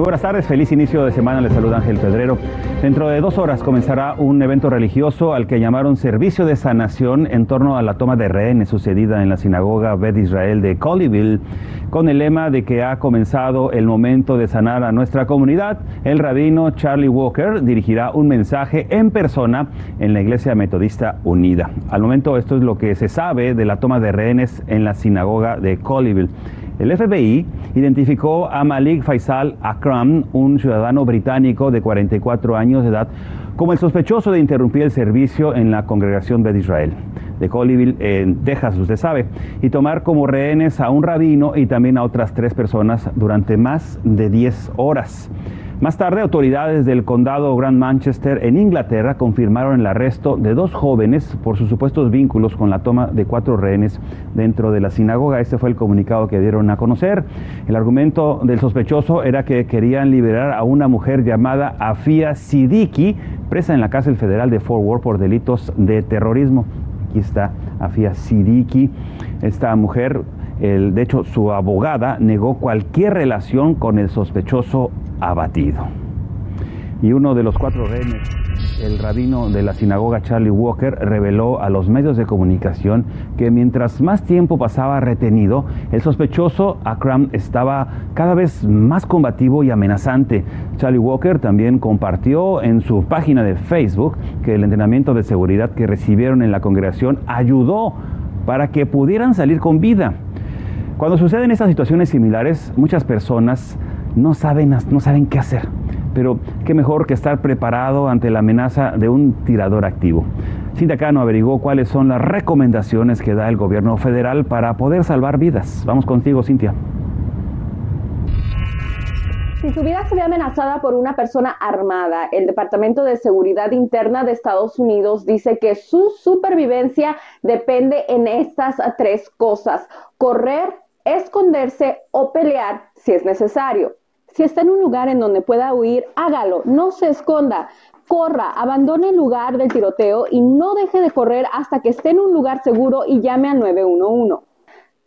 Muy buenas tardes, feliz inicio de semana, les saluda Ángel Pedrero. Dentro de dos horas comenzará un evento religioso al que llamaron Servicio de Sanación en torno a la toma de rehenes sucedida en la sinagoga Beth Israel de Colleyville, con el lema de que ha comenzado el momento de sanar a nuestra comunidad. El rabino Charlie Walker dirigirá un mensaje en persona en la Iglesia Metodista Unida. Al momento esto es lo que se sabe de la toma de rehenes en la sinagoga de Colleyville. El FBI identificó a Malik Faisal Akram, un ciudadano británico de 44 años de edad, como el sospechoso de interrumpir el servicio en la congregación de Israel de Colleyville, en Texas, usted sabe, y tomar como rehenes a un rabino y también a otras tres personas durante más de 10 horas. Más tarde, autoridades del condado Grand Manchester en Inglaterra confirmaron el arresto de dos jóvenes por sus supuestos vínculos con la toma de cuatro rehenes dentro de la sinagoga. Este fue el comunicado que dieron a conocer. El argumento del sospechoso era que querían liberar a una mujer llamada Afia Siddiqui, presa en la cárcel federal de Fort Worth por delitos de terrorismo. Aquí está Afia Siddiqui. Esta mujer de hecho, su abogada negó cualquier relación con el sospechoso abatido. Y uno de los cuatro rehenes, el rabino de la sinagoga Charlie Walker, reveló a los medios de comunicación que mientras más tiempo pasaba retenido, el sospechoso Akram estaba cada vez más combativo y amenazante. Charlie Walker también compartió en su página de Facebook que el entrenamiento de seguridad que recibieron en la congregación ayudó para que pudieran salir con vida. Cuando suceden estas situaciones similares, muchas personas no saben, no saben qué hacer. Pero qué mejor que estar preparado ante la amenaza de un tirador activo. Cano averiguó cuáles son las recomendaciones que da el gobierno federal para poder salvar vidas. Vamos contigo, Cintia. Si su vida se ve amenazada por una persona armada, el Departamento de Seguridad Interna de Estados Unidos dice que su supervivencia depende en estas tres cosas. Correr, esconderse o pelear si es necesario. Si está en un lugar en donde pueda huir, hágalo, no se esconda. Corra, abandone el lugar del tiroteo y no deje de correr hasta que esté en un lugar seguro y llame al 911.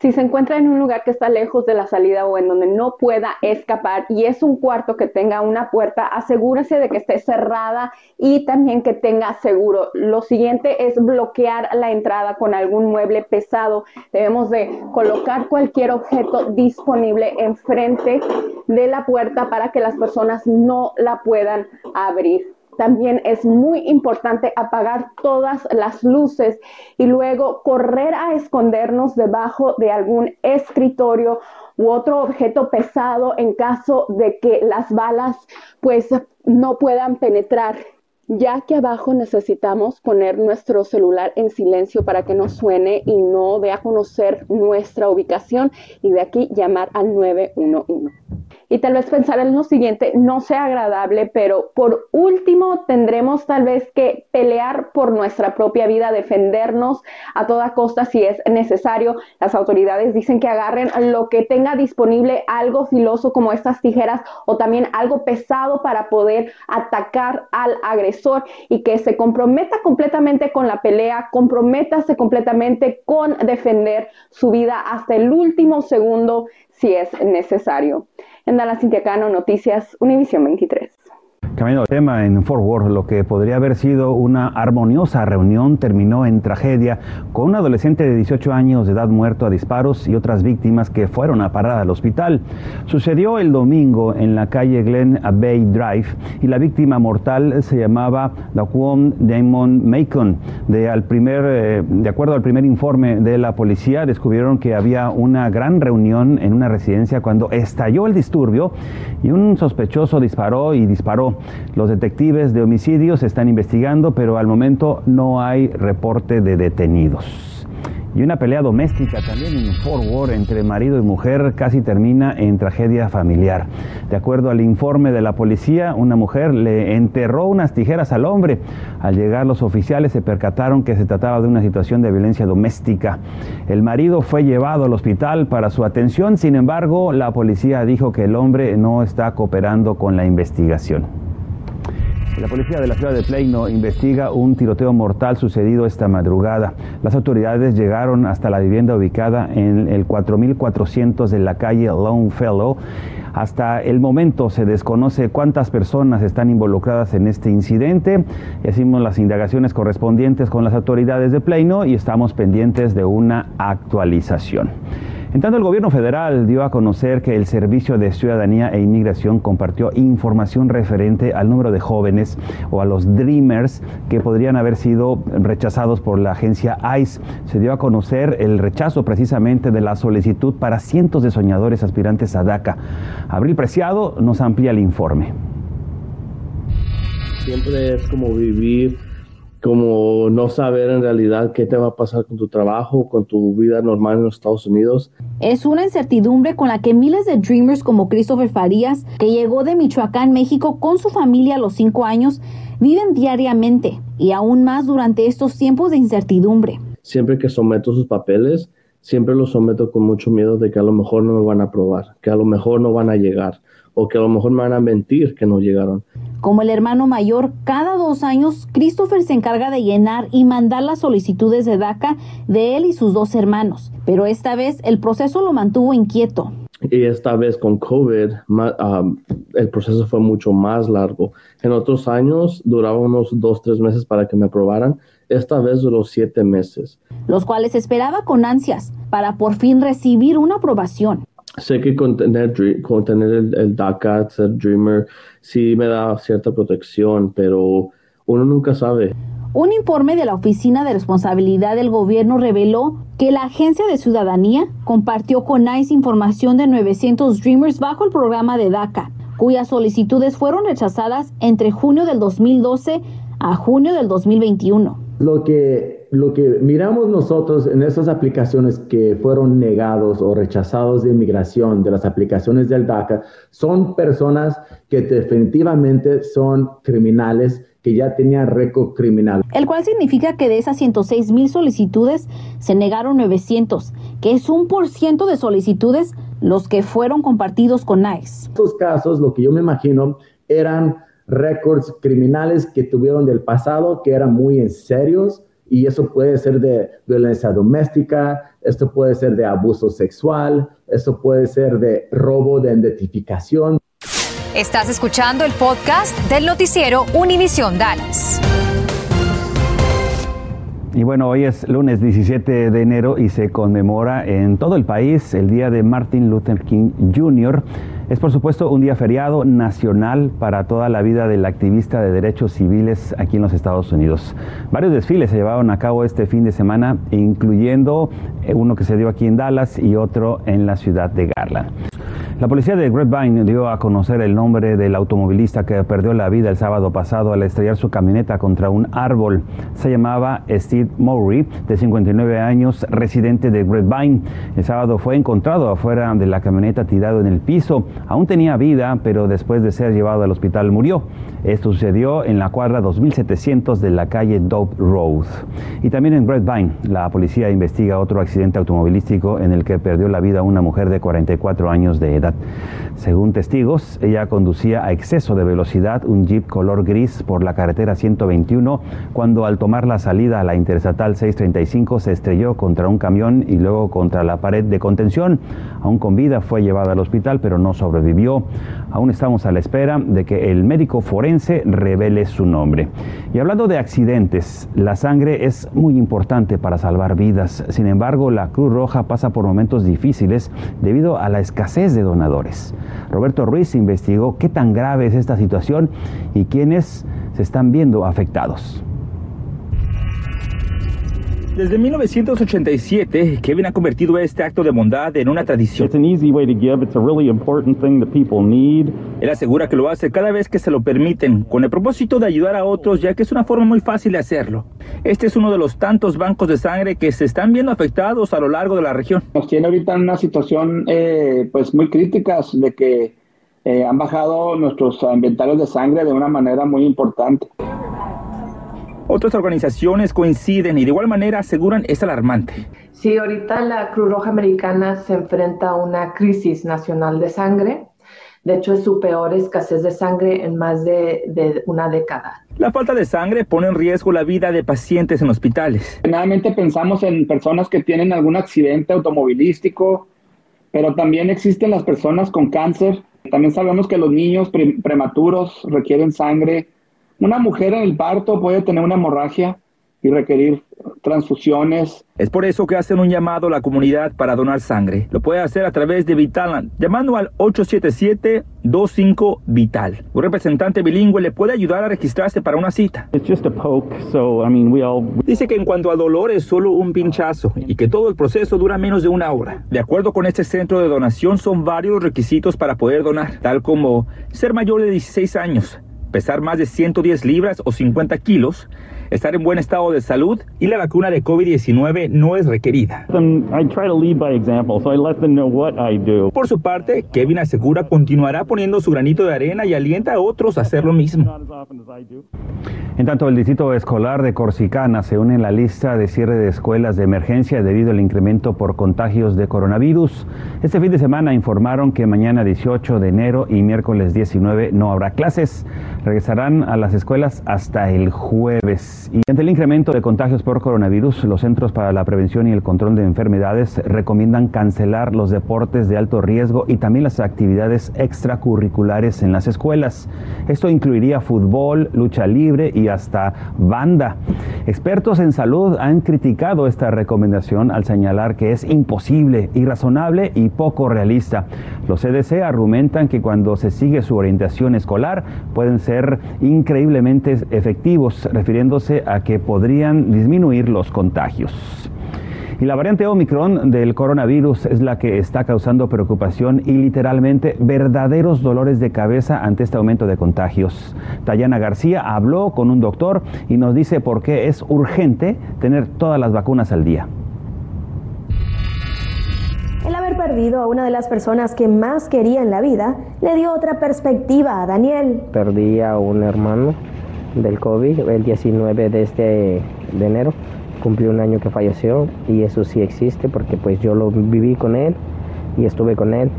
Si se encuentra en un lugar que está lejos de la salida o en donde no pueda escapar y es un cuarto que tenga una puerta, asegúrese de que esté cerrada y también que tenga seguro. Lo siguiente es bloquear la entrada con algún mueble pesado. Debemos de colocar cualquier objeto disponible enfrente de la puerta para que las personas no la puedan abrir. También es muy importante apagar todas las luces y luego correr a escondernos debajo de algún escritorio u otro objeto pesado en caso de que las balas pues no puedan penetrar ya que abajo necesitamos poner nuestro celular en silencio para que no suene y no dé a conocer nuestra ubicación y de aquí llamar al 911 y tal vez pensar en lo siguiente no sea agradable, pero por último tendremos tal vez que pelear por nuestra propia vida, defendernos a toda costa si es necesario. Las autoridades dicen que agarren lo que tenga disponible, algo filoso como estas tijeras o también algo pesado para poder atacar al agresor y que se comprometa completamente con la pelea, comprométase completamente con defender su vida hasta el último segundo si es necesario. En Dallas Cano, Noticias, Univisión 23. Camino al tema en Fort Worth, lo que podría haber sido una armoniosa reunión terminó en tragedia con un adolescente de 18 años de edad muerto a disparos y otras víctimas que fueron a parar al hospital. Sucedió el domingo en la calle Glen Bay Drive y la víctima mortal se llamaba Daquan Damon Macon. De, al primer, eh, de acuerdo al primer informe de la policía, descubrieron que había una gran reunión en una residencia cuando estalló el disturbio y un sospechoso disparó y disparó. Los detectives de homicidios están investigando, pero al momento no hay reporte de detenidos. Y una pelea doméstica también en Fort Worth entre marido y mujer casi termina en tragedia familiar. De acuerdo al informe de la policía, una mujer le enterró unas tijeras al hombre. Al llegar los oficiales se percataron que se trataba de una situación de violencia doméstica. El marido fue llevado al hospital para su atención, sin embargo, la policía dijo que el hombre no está cooperando con la investigación. La policía de la ciudad de Plano investiga un tiroteo mortal sucedido esta madrugada. Las autoridades llegaron hasta la vivienda ubicada en el 4400 de la calle Longfellow. Hasta el momento se desconoce cuántas personas están involucradas en este incidente. Hicimos las indagaciones correspondientes con las autoridades de Plano y estamos pendientes de una actualización. En tanto, el gobierno federal dio a conocer que el Servicio de Ciudadanía e Inmigración compartió información referente al número de jóvenes o a los Dreamers que podrían haber sido rechazados por la agencia ICE. Se dio a conocer el rechazo precisamente de la solicitud para cientos de soñadores aspirantes a DACA. Abril Preciado nos amplía el informe. Siempre es como vivir como no saber en realidad qué te va a pasar con tu trabajo, con tu vida normal en los Estados Unidos. Es una incertidumbre con la que miles de Dreamers como Christopher Farías, que llegó de Michoacán, México, con su familia a los cinco años, viven diariamente y aún más durante estos tiempos de incertidumbre. Siempre que someto sus papeles, siempre los someto con mucho miedo de que a lo mejor no me van a aprobar, que a lo mejor no van a llegar o que a lo mejor me van a mentir que no llegaron. Como el hermano mayor, cada dos años Christopher se encarga de llenar y mandar las solicitudes de DACA de él y sus dos hermanos, pero esta vez el proceso lo mantuvo inquieto. Y esta vez con COVID, um, el proceso fue mucho más largo. En otros años duraba unos dos, tres meses para que me aprobaran. Esta vez duró siete meses. Los cuales esperaba con ansias para por fin recibir una aprobación sé que con tener, el, DACA, ser Dreamer, sí me da cierta protección, pero uno nunca sabe. Un informe de la Oficina de Responsabilidad del Gobierno reveló que la Agencia de Ciudadanía compartió con ICE información de 900 Dreamers bajo el programa de DACA, cuyas solicitudes fueron rechazadas entre junio del 2012 a junio del 2021. Lo que, lo que miramos nosotros en esas aplicaciones que fueron negados o rechazados de inmigración de las aplicaciones del DACA son personas que definitivamente son criminales que ya tenían récord criminal. El cual significa que de esas 106 mil solicitudes se negaron 900, que es un por ciento de solicitudes los que fueron compartidos con ICE. En estos casos, lo que yo me imagino eran récords criminales que tuvieron del pasado que eran muy en serios y eso puede ser de violencia doméstica, esto puede ser de abuso sexual, esto puede ser de robo de identificación. Estás escuchando el podcast del noticiero Univisión Dallas. Y bueno, hoy es lunes 17 de enero y se conmemora en todo el país el Día de Martin Luther King Jr. Es por supuesto un día feriado nacional para toda la vida del activista de derechos civiles aquí en los Estados Unidos. Varios desfiles se llevaron a cabo este fin de semana, incluyendo eh, uno que se dio aquí en Dallas y otro en la ciudad de Garland. La policía de Grapevine dio a conocer el nombre del automovilista que perdió la vida el sábado pasado al estrellar su camioneta contra un árbol. Se llamaba Steve Mowry, de 59 años, residente de Grapevine. El sábado fue encontrado afuera de la camioneta tirado en el piso. Aún tenía vida, pero después de ser llevado al hospital murió. Esto sucedió en la cuadra 2700 de la calle Dope Road. Y también en Grapevine, la policía investiga otro accidente automovilístico en el que perdió la vida una mujer de 44 años de edad. Según testigos, ella conducía a exceso de velocidad un jeep color gris por la carretera 121 cuando al tomar la salida a la interestatal 635 se estrelló contra un camión y luego contra la pared de contención. Aún con vida fue llevada al hospital pero no sobrevivió. Aún estamos a la espera de que el médico forense revele su nombre. Y hablando de accidentes, la sangre es muy importante para salvar vidas. Sin embargo, la Cruz Roja pasa por momentos difíciles debido a la escasez de Roberto Ruiz investigó qué tan grave es esta situación y quiénes se están viendo afectados. Desde 1987, Kevin ha convertido este acto de bondad en una tradición. Él asegura que lo hace cada vez que se lo permiten, con el propósito de ayudar a otros, ya que es una forma muy fácil de hacerlo. Este es uno de los tantos bancos de sangre que se están viendo afectados a lo largo de la región. Nos tiene ahorita en una situación eh, pues muy crítica de que eh, han bajado nuestros inventarios de sangre de una manera muy importante. Otras organizaciones coinciden y de igual manera aseguran es alarmante. Sí, ahorita la Cruz Roja Americana se enfrenta a una crisis nacional de sangre. De hecho, es su peor escasez de sangre en más de, de, una década. La falta de sangre pone en riesgo la vida de pacientes en hospitales. Generalmente pensamos en personas que tienen algún accidente automovilístico, pero también existen las personas con cáncer. También sabemos que los niños prematuros requieren sangre una mujer en el parto puede tener una hemorragia y requerir transfusiones. Es por eso que hacen un llamado a la comunidad para donar sangre. Lo puede hacer a través de Vitalan, llamando al 877-25-VITAL. Un representante bilingüe le puede ayudar a registrarse para una cita. Dice que en cuanto a dolor es solo un pinchazo y que todo el proceso dura menos de una hora. De acuerdo con este centro de donación, son varios requisitos para poder donar, tal como ser mayor de 16 años, pesar más de 110 libras o 50 kilos, estar en buen estado de salud y la vacuna de COVID-19 no es requerida. Por su parte, Kevin asegura continuará poniendo su granito de arena y alienta a otros a hacer lo mismo. En tanto, el distrito escolar de Corsicana se une en la lista de cierre de escuelas de emergencia debido al incremento por contagios de coronavirus. Este fin de semana informaron que mañana 18 de enero y miércoles 19 no habrá clases. Regresarán a las escuelas hasta el jueves. Y ante el incremento de contagios por coronavirus, los Centros para la Prevención y el Control de Enfermedades recomiendan cancelar los deportes de alto riesgo y también las actividades extracurriculares en las escuelas. Esto incluiría fútbol, lucha libre y hasta banda. Expertos en salud han criticado esta recomendación al señalar que es imposible, irrazonable y poco realista. Los CDC argumentan que cuando se sigue su orientación escolar pueden ser increíblemente efectivos, refiriéndose a que podrían disminuir los contagios. Y la variante Omicron del coronavirus es la que está causando preocupación y literalmente verdaderos dolores de cabeza ante este aumento de contagios. Tayana García habló con un doctor y nos dice por qué es urgente tener todas las vacunas al día. El haber perdido a una de las personas que más quería en la vida le dio otra perspectiva a Daniel. Perdí a un hermano del COVID, el 19 de este de enero. Cumplió un año que falleció y eso sí existe porque pues yo lo viví con él y estuve con él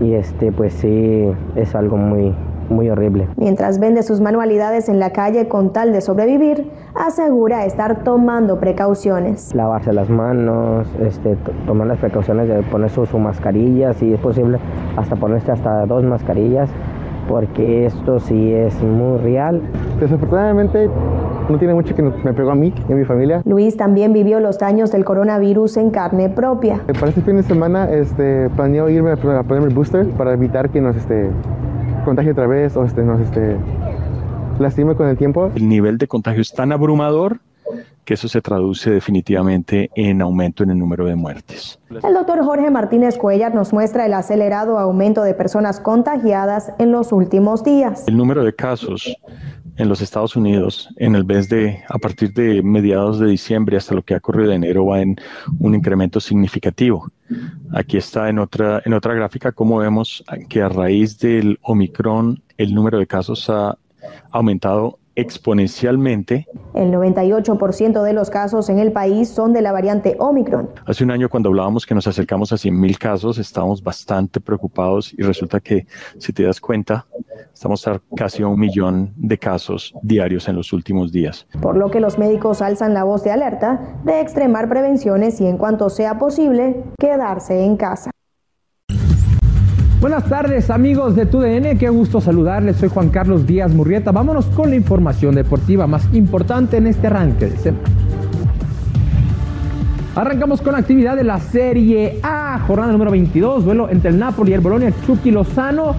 y este pues sí es algo muy muy horrible. Mientras vende sus manualidades en la calle con tal de sobrevivir, asegura estar tomando precauciones. Lavarse las manos, este, tomar las precauciones de poner su, su mascarilla, si es posible, hasta ponerse hasta dos mascarillas porque esto sí es muy real. Desafortunadamente no tiene mucho que me pegó a mí y a mi familia. Luis también vivió los daños del coronavirus en carne propia. Para este fin de semana este, planeo irme a ponerme el booster para evitar que nos este, contagie otra vez o este, nos este, lastime con el tiempo. El nivel de contagio es tan abrumador que eso se traduce definitivamente en aumento en el número de muertes. El doctor Jorge Martínez Cuellar nos muestra el acelerado aumento de personas contagiadas en los últimos días. El número de casos en los Estados Unidos en el mes de, a partir de mediados de diciembre hasta lo que ha ocurrido de enero va en un incremento significativo. Aquí está en otra, en otra gráfica como vemos que a raíz del Omicron el número de casos ha aumentado exponencialmente. El 98% de los casos en el país son de la variante Omicron. Hace un año cuando hablábamos que nos acercamos a 100.000 casos, estábamos bastante preocupados y resulta que, si te das cuenta, estamos a casi un millón de casos diarios en los últimos días. Por lo que los médicos alzan la voz de alerta de extremar prevenciones y en cuanto sea posible, quedarse en casa. Buenas tardes amigos de TUDN, qué gusto saludarles, soy Juan Carlos Díaz Murrieta. Vámonos con la información deportiva más importante en este arranque de semana. Arrancamos con la actividad de la Serie A, jornada número 22, duelo entre el Napoli y el Bolonia. Chucky Lozano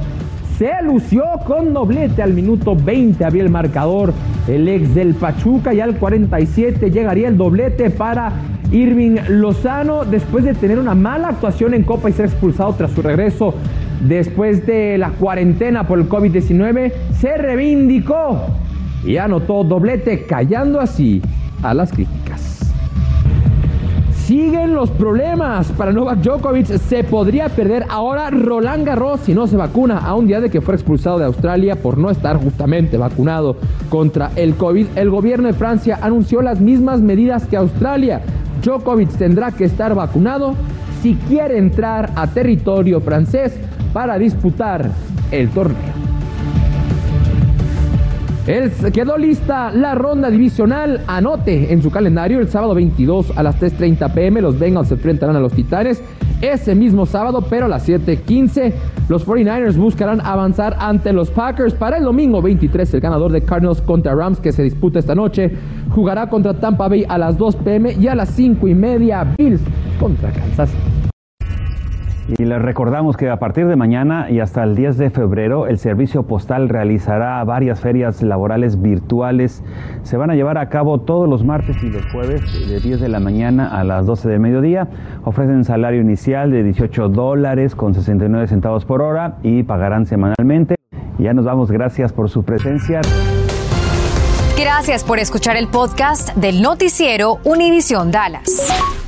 se lució con doblete al minuto 20, había el marcador el ex del Pachuca y al 47 llegaría el doblete para Irving Lozano, después de tener una mala actuación en Copa y ser expulsado tras su regreso después de la cuarentena por el COVID-19, se reivindicó y anotó doblete, callando así a las críticas. Siguen los problemas para Novak Djokovic. Se podría perder ahora Roland Garros si no se vacuna. A un día de que fue expulsado de Australia por no estar justamente vacunado contra el COVID, el gobierno de Francia anunció las mismas medidas que Australia. Djokovic tendrá que estar vacunado si quiere entrar a territorio francés para disputar el torneo. Quedó lista la ronda divisional. Anote en su calendario el sábado 22 a las 3.30 pm. Los Bengals se enfrentarán a los Titanes. Ese mismo sábado, pero a las 7.15, los 49ers buscarán avanzar ante los Packers. Para el domingo 23, el ganador de Cardinals contra Rams, que se disputa esta noche, jugará contra Tampa Bay a las 2 pm y a las 5 y media, Bills contra Kansas y les recordamos que a partir de mañana y hasta el 10 de febrero el Servicio Postal realizará varias ferias laborales virtuales. Se van a llevar a cabo todos los martes y los jueves de 10 de la mañana a las 12 de mediodía. Ofrecen salario inicial de 18 dólares con 69 centavos por hora y pagarán semanalmente. Ya nos vamos, gracias por su presencia. Gracias por escuchar el podcast del noticiero Univisión Dallas.